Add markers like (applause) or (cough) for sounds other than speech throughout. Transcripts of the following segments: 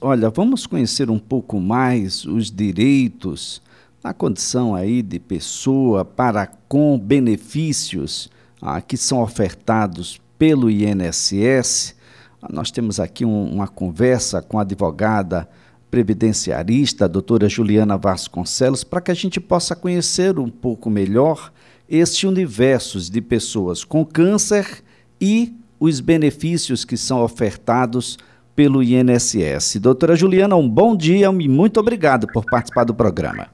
Olha, vamos conhecer um pouco mais os direitos na condição aí de pessoa para com benefícios ah, que são ofertados pelo INSS. Nós temos aqui um, uma conversa com a advogada previdenciarista, a doutora Juliana Vasconcelos, para que a gente possa conhecer um pouco melhor este universo de pessoas com câncer e os benefícios que são ofertados pelo INSS. Doutora Juliana, um bom dia e muito obrigado por participar do programa.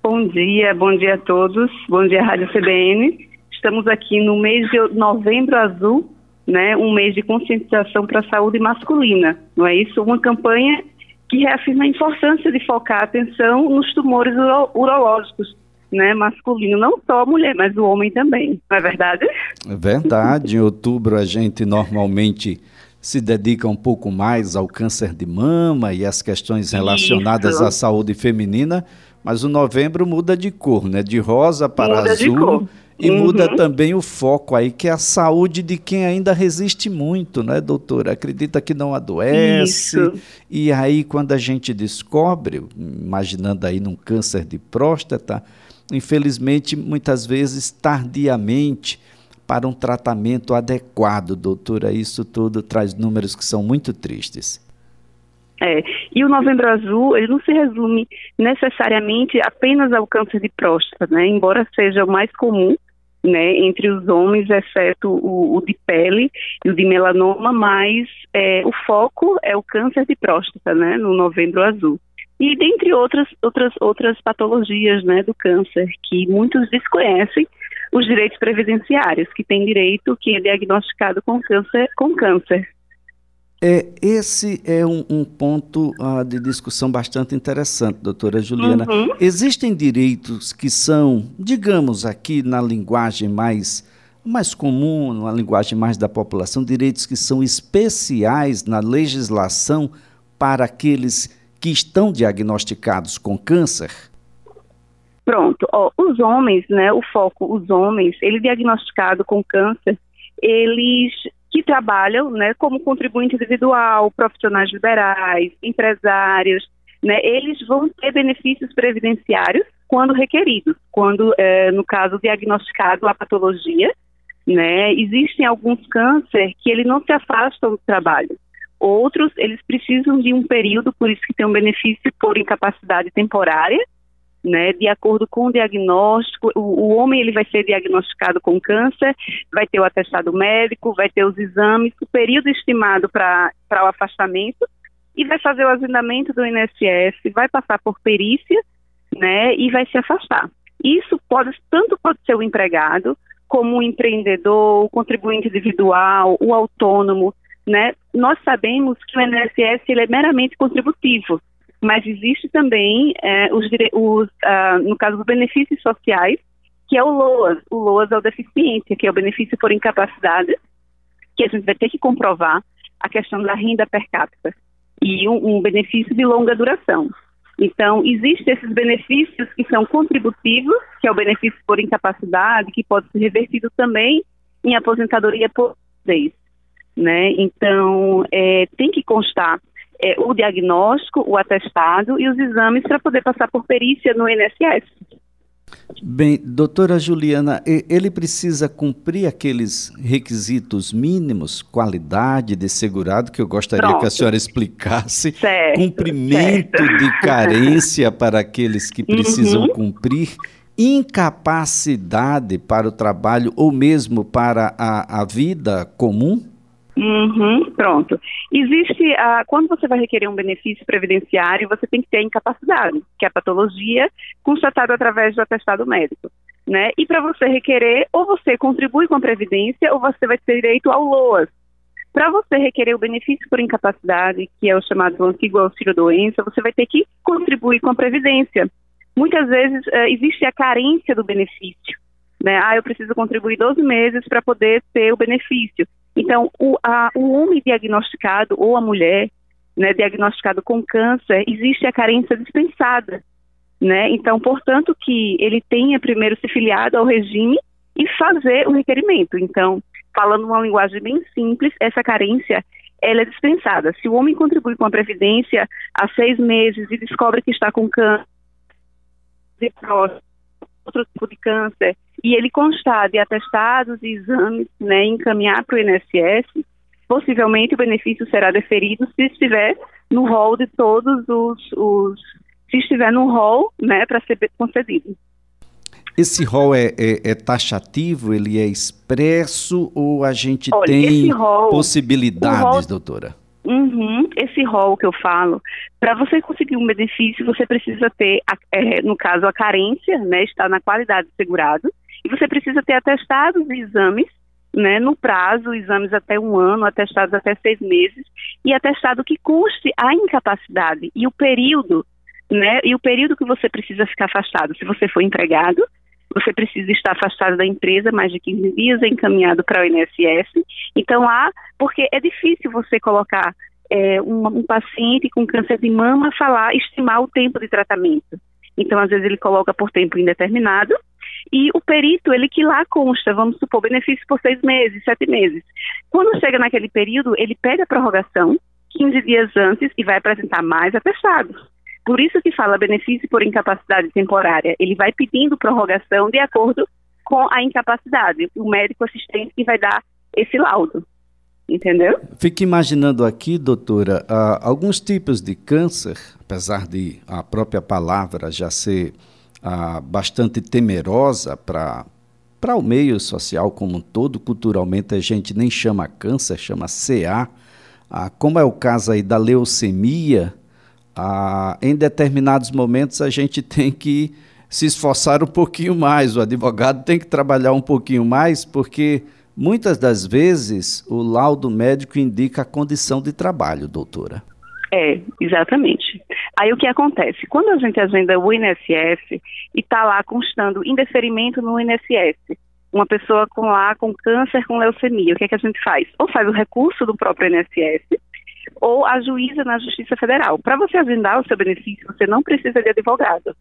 Bom dia, bom dia a todos. Bom dia, Rádio CBN. Estamos aqui no mês de novembro azul, né, um mês de conscientização para a saúde masculina, não é isso? Uma campanha que reafirma a importância de focar a atenção nos tumores uro urológicos, né, masculino, não só a mulher, mas o homem também, não é verdade? É verdade. Em outubro a gente normalmente se dedica um pouco mais ao câncer de mama e às questões relacionadas Isso. à saúde feminina, mas o novembro muda de cor, né? De rosa para muda azul. E uhum. muda também o foco aí, que é a saúde de quem ainda resiste muito, né, doutora? Acredita que não adoece. Isso. E aí, quando a gente descobre, imaginando aí num câncer de próstata, infelizmente, muitas vezes tardiamente, para um tratamento adequado, doutora. Isso tudo traz números que são muito tristes. É, e o Novembro Azul, ele não se resume necessariamente apenas ao câncer de próstata, né? Embora seja o mais comum, né, entre os homens, exceto o, o de pele e o de melanoma, mas é, o foco é o câncer de próstata, né, no Novembro Azul. E dentre outras outras outras patologias, né, do câncer que muitos desconhecem os direitos previdenciários, que tem direito que é diagnosticado com câncer, com câncer. É, esse é um, um ponto uh, de discussão bastante interessante, doutora Juliana. Uhum. Existem direitos que são, digamos aqui na linguagem mais, mais comum, na linguagem mais da população, direitos que são especiais na legislação para aqueles que estão diagnosticados com câncer? Pronto, ó, os homens, né, o foco, os homens, ele diagnosticado com câncer, eles que trabalham, né, como contribuinte individual, profissionais liberais, empresários, né, eles vão ter benefícios previdenciários quando requeridos, quando, é, no caso, diagnosticado a patologia, né, existem alguns câncer que ele não se afastam do trabalho. Outros, eles precisam de um período, por isso que tem um benefício por incapacidade temporária, né, de acordo com o diagnóstico, o, o, homem ele vai ser diagnosticado com câncer, vai ter o atestado médico, vai ter os exames, o período estimado para o afastamento e vai fazer o agendamento do INSS, vai passar por perícia, né, e vai se afastar. Isso pode tanto pode ser o empregado como o empreendedor, o contribuinte individual, o autônomo, né? Nós sabemos que o INSS ele é meramente contributivo mas existe também é, os, os uh, no caso dos benefícios sociais, que é o LOAS. O LOAS é o deficiência, que é o benefício por incapacidade, que a gente vai ter que comprovar a questão da renda per capita e um, um benefício de longa duração. Então, existem esses benefícios que são contributivos, que é o benefício por incapacidade, que pode ser revertido também em aposentadoria por vez. Né? Então, é, tem que constar é, o diagnóstico, o atestado e os exames para poder passar por perícia no INSS. Bem, doutora Juliana, ele precisa cumprir aqueles requisitos mínimos, qualidade de segurado, que eu gostaria Pronto. que a senhora explicasse, certo, cumprimento certo. de carência para aqueles que precisam uhum. cumprir, incapacidade para o trabalho ou mesmo para a, a vida comum? Uhum, pronto. Existe, quando você vai requerer um benefício previdenciário, você tem que ter a incapacidade, que é a patologia constatada através do atestado médico. Né? E para você requerer, ou você contribui com a Previdência, ou você vai ter direito ao LOAS. Para você requerer o benefício por incapacidade, que é o chamado antigo auxílio-doença, você vai ter que contribuir com a Previdência. Muitas vezes uh, existe a carência do benefício. Né? Ah, eu preciso contribuir 12 meses para poder ter o benefício. Então, o, a, o homem diagnosticado ou a mulher né, diagnosticado com câncer, existe a carência dispensada. Né? Então, portanto, que ele tenha primeiro se filiado ao regime e fazer o requerimento. Então, falando uma linguagem bem simples, essa carência ela é dispensada. Se o homem contribui com a Previdência há seis meses e descobre que está com câncer, outro tipo de câncer, e ele constar de atestados e exames, né, encaminhar para o INSS, possivelmente o benefício será deferido se estiver no rol de todos os, os se estiver no rol, né, para ser concedido. Esse rol é, é, é, taxativo, ele é expresso ou a gente Olha, tem rol, possibilidades, rol, doutora? Uhum, esse rol que eu falo, para você conseguir um benefício, você precisa ter, é, no caso, a carência, né, está na qualidade de segurado, e você precisa ter atestados e exames, né, no prazo, exames até um ano, atestados até seis meses, e atestado que custe a incapacidade e o período, né, e o período que você precisa ficar afastado. Se você for empregado, você precisa estar afastado da empresa mais de 15 dias, encaminhado para o INSS. Então, há, porque é difícil você colocar é, um, um, paciente com câncer de mama falar, estimar o tempo de tratamento. Então, às vezes, ele coloca por tempo indeterminado. E o perito, ele que lá consta, vamos supor, benefício por seis meses, sete meses. Quando chega naquele período, ele pede a prorrogação 15 dias antes e vai apresentar mais atestados. Por isso que fala benefício por incapacidade temporária. Ele vai pedindo prorrogação de acordo com a incapacidade. O médico assistente que vai dar esse laudo. Entendeu? Fico imaginando aqui, doutora, uh, alguns tipos de câncer, apesar de a própria palavra já ser uh, bastante temerosa para para o meio social como um todo, culturalmente a gente nem chama câncer, chama CA, ah, como é o caso aí da leucemia, ah, em determinados momentos a gente (laughs) tem que se esforçar um pouquinho mais, o advogado tem que trabalhar um pouquinho mais, porque muitas das vezes o laudo médico indica a condição de trabalho, doutora. É, exatamente. Aí o que acontece? Quando a gente agenda o INSS e está lá constando indeferimento no INSS, uma pessoa com lá com câncer com leucemia, o que é que a gente faz? Ou faz o recurso do próprio INSS, ou a juíza na Justiça Federal. Para você agendar o seu benefício, você não precisa de advogado.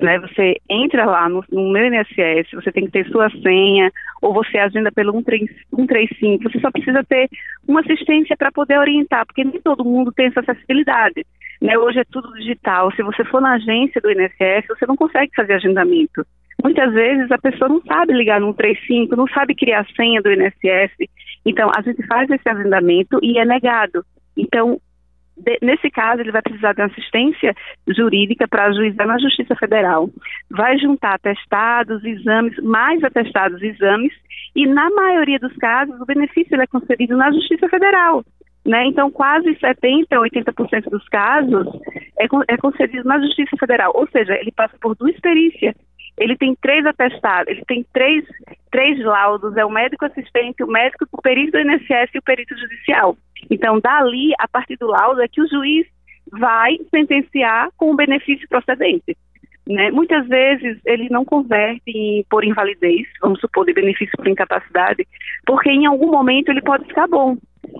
Né, você entra lá no, no, meu INSS, você tem que ter sua senha, ou você agenda pelo 135, você só precisa ter uma assistência para poder orientar, porque nem todo mundo tem essa acessibilidade. Né? Hoje é tudo digital, se você for na agência do INSS, você não consegue fazer agendamento. Muitas vezes a pessoa não sabe ligar no 135, não sabe criar a senha do INSS, então a gente faz esse agendamento e é negado. Então, de, nesse caso, ele vai precisar de assistência jurídica para ajuizar na Justiça Federal. Vai juntar atestados, exames, mais atestados exames, e na maioria dos casos, o benefício é concedido na Justiça Federal. Né? Então, quase 70%, 80% dos casos é, é concedido na Justiça Federal. Ou seja, ele passa por duas perícias ele tem três atestados, ele tem três, três laudos, é o médico assistente, o médico, o perito do INSS e o perito judicial. Então, dali, a partir do laudo, é que o juiz vai sentenciar com o benefício procedente. Né? Muitas vezes ele não converte em, por invalidez, vamos supor, de benefício por incapacidade, porque em algum momento ele pode ficar bom.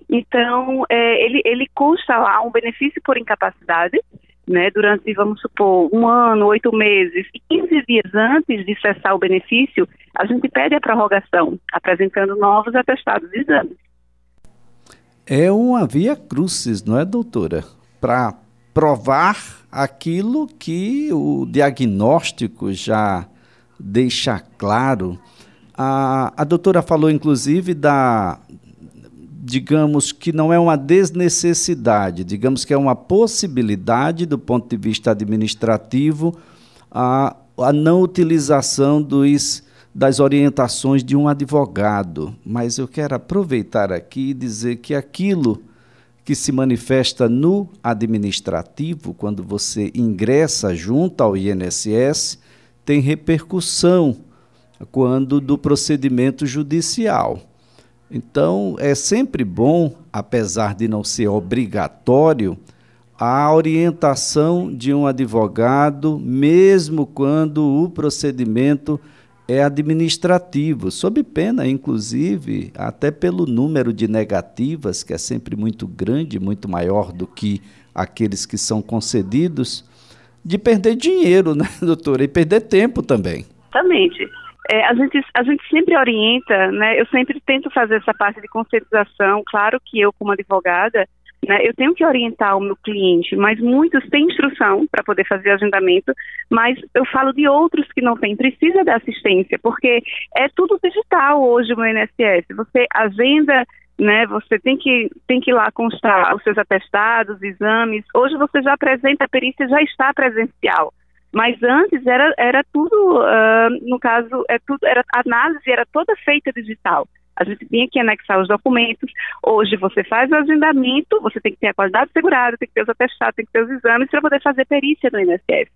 Então, é, ele, ele consta lá um benefício por incapacidade, né, durante, vamos supor, um ano, oito meses, e 15 dias antes de cessar o benefício, a gente pede a prorrogação, apresentando novos atestados de exames. É uma via crucis, não é, doutora? Para provar aquilo que o diagnóstico já deixa claro. A, a doutora falou, inclusive, da, digamos que não é uma desnecessidade, digamos que é uma possibilidade do ponto de vista administrativo a, a não utilização dos, das orientações de um advogado. Mas eu quero aproveitar aqui e dizer que aquilo que se manifesta no administrativo, quando você ingressa junto ao INSS, tem repercussão quando do procedimento judicial. Então, é sempre bom, apesar de não ser obrigatório, a orientação de um advogado, mesmo quando o procedimento é administrativo, sob pena, inclusive, até pelo número de negativas, que é sempre muito grande, muito maior do que aqueles que são concedidos, de perder dinheiro, né, (laughs) doutora? E perder tempo também. Exatamente. É, a, gente, a gente sempre orienta, né? Eu sempre tento fazer essa parte de conscientização. Claro que eu, como advogada, né, eu tenho que orientar o meu cliente, mas muitos têm instrução para poder fazer agendamento, mas eu falo de outros que não têm, precisa da assistência, porque é tudo digital hoje no INSS. Você agenda né? Você tem que tem que ir lá constar os seus atestados, exames. Hoje você já apresenta a perícia, já está presencial. Mas antes era, era tudo, uh, no caso, é tudo, era, a análise era toda feita digital. A gente tinha que anexar os documentos. Hoje você faz o agendamento, você tem que ter a qualidade segurada, tem que ter os atestados, tem que ter os exames para poder fazer perícia no INSS.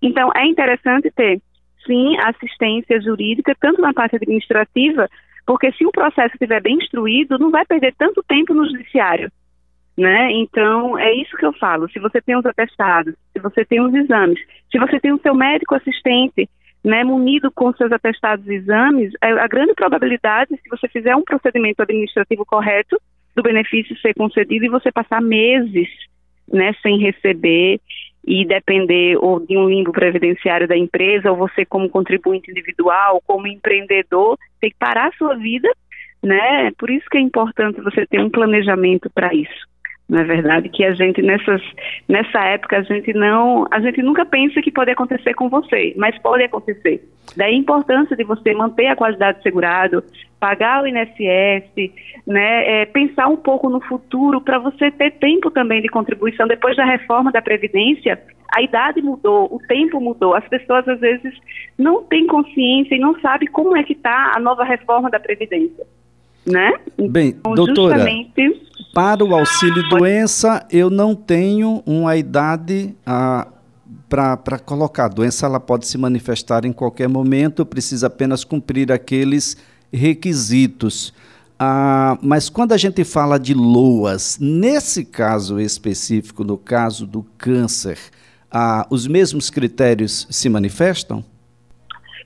Então é interessante ter, sim, assistência jurídica, tanto na parte administrativa, porque se o processo estiver bem instruído, não vai perder tanto tempo no judiciário. Né? Então, é isso que eu falo. Se você tem os atestados, se você tem os exames, se você tem o seu médico assistente, né, munido com seus atestados e exames, é, a grande probabilidade, se você fizer um procedimento administrativo correto, do benefício ser concedido e você passar meses né, sem receber e depender ou de um limbo previdenciário da empresa, ou você como contribuinte individual, como empreendedor, tem que parar a sua vida, né? Por isso que é importante você ter um planejamento para isso na é verdade, que a gente nessas nessa época a gente não a gente nunca pensa que pode acontecer com você, mas pode acontecer. Daí a importância de você manter a qualidade segurado, pagar o INSS, né, é, pensar um pouco no futuro para você ter tempo também de contribuição depois da reforma da previdência. A idade mudou, o tempo mudou. As pessoas às vezes não têm consciência e não sabem como é que está a nova reforma da previdência né? Bem, então, doutora, justamente... para o auxílio doença, eu não tenho uma idade ah, para colocar. A doença ela pode se manifestar em qualquer momento, precisa apenas cumprir aqueles requisitos. Ah, mas quando a gente fala de LOAS, nesse caso específico, no caso do câncer, ah, os mesmos critérios se manifestam?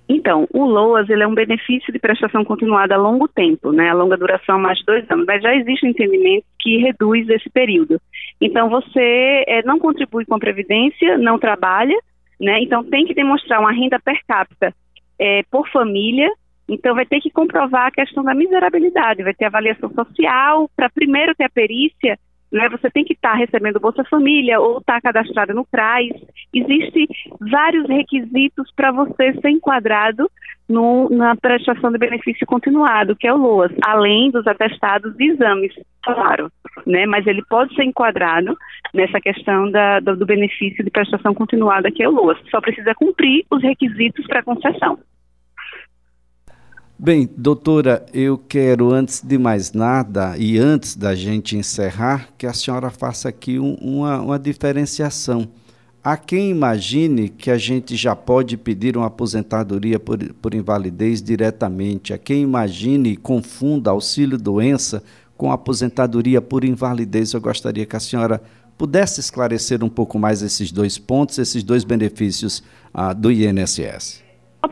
Então, o LOAS ele é um benefício de prestação continuada a longo tempo, né, a longa duração, mais de dois anos, mas já existe um entendimento que reduz esse período. Então, você é, não contribui com a Previdência, não trabalha, né, então tem que demonstrar uma renda per capita é, por família, então vai ter que comprovar a questão da miserabilidade, vai ter avaliação social, para primeiro ter a perícia, né, você tem que estar tá recebendo Bolsa Família ou estar tá cadastrado no CRAS. Existem vários requisitos para você ser enquadrado no, na prestação de benefício continuado, que é o LOAS, além dos atestados e exames, claro, né, mas ele pode ser enquadrado nessa questão da, do, do benefício de prestação continuada, que é o LOAS. Só precisa cumprir os requisitos para concessão. Bem, doutora, eu quero, antes de mais nada e antes da gente encerrar, que a senhora faça aqui um, uma, uma diferenciação. Há quem imagine que a gente já pode pedir uma aposentadoria por, por invalidez diretamente. Há quem imagine e confunda auxílio-doença com aposentadoria por invalidez. Eu gostaria que a senhora pudesse esclarecer um pouco mais esses dois pontos, esses dois benefícios ah, do INSS.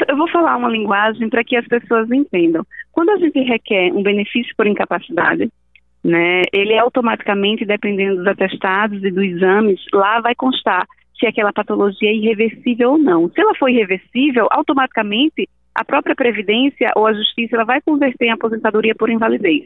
Eu vou falar uma linguagem para que as pessoas entendam. Quando a gente requer um benefício por incapacidade, né, ele automaticamente, dependendo dos atestados e dos exames, lá vai constar se aquela patologia é irreversível ou não. Se ela for irreversível, automaticamente a própria Previdência ou a Justiça ela vai converter em aposentadoria por invalidez.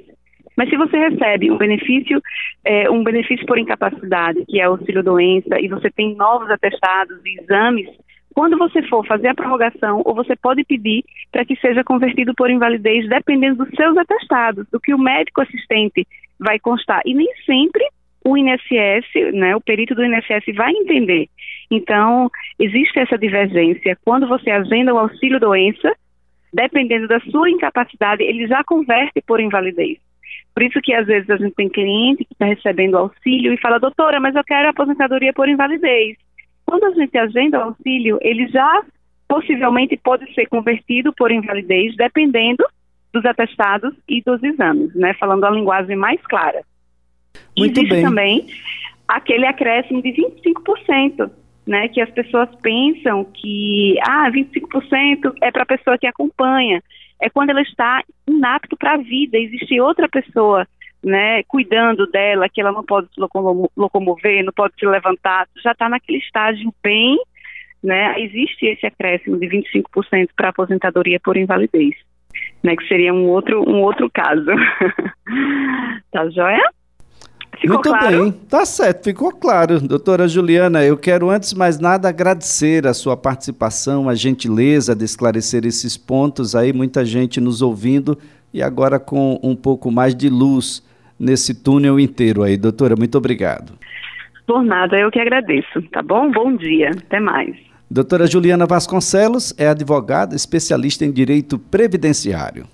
Mas se você recebe um benefício, é, um benefício por incapacidade, que é auxílio doença, e você tem novos atestados e exames, quando você for fazer a prorrogação, ou você pode pedir para que seja convertido por invalidez, dependendo dos seus atestados, do que o médico assistente vai constar. E nem sempre o INSS, né, o perito do INSS vai entender. Então, existe essa divergência. Quando você agenda o auxílio doença, dependendo da sua incapacidade, ele já converte por invalidez. Por isso que às vezes a gente tem cliente que está recebendo auxílio e fala, doutora, mas eu quero aposentadoria por invalidez. Quando a gente agenda o auxílio, ele já possivelmente pode ser convertido por invalidez, dependendo dos atestados e dos exames, né? Falando a linguagem mais clara. Muito Existe bem. também aquele acréscimo de 25%, né? Que as pessoas pensam que, ah, 25% é para a pessoa que acompanha. É quando ela está inapto para a vida. Existe outra pessoa né, cuidando dela, que ela não pode se locomover, não pode se levantar, já está naquele estágio bem né, existe esse acréscimo de 25% para aposentadoria por invalidez, né, que seria um outro, um outro caso. (laughs) tá joia? Ficou Muito claro? bem, tá certo, ficou claro. Doutora Juliana, eu quero antes de mais nada agradecer a sua participação, a gentileza de esclarecer esses pontos aí, muita gente nos ouvindo e agora com um pouco mais de luz nesse túnel inteiro aí. Doutora, muito obrigado. Por nada, eu que agradeço, tá bom? Bom dia, até mais. Doutora Juliana Vasconcelos é advogada especialista em direito previdenciário.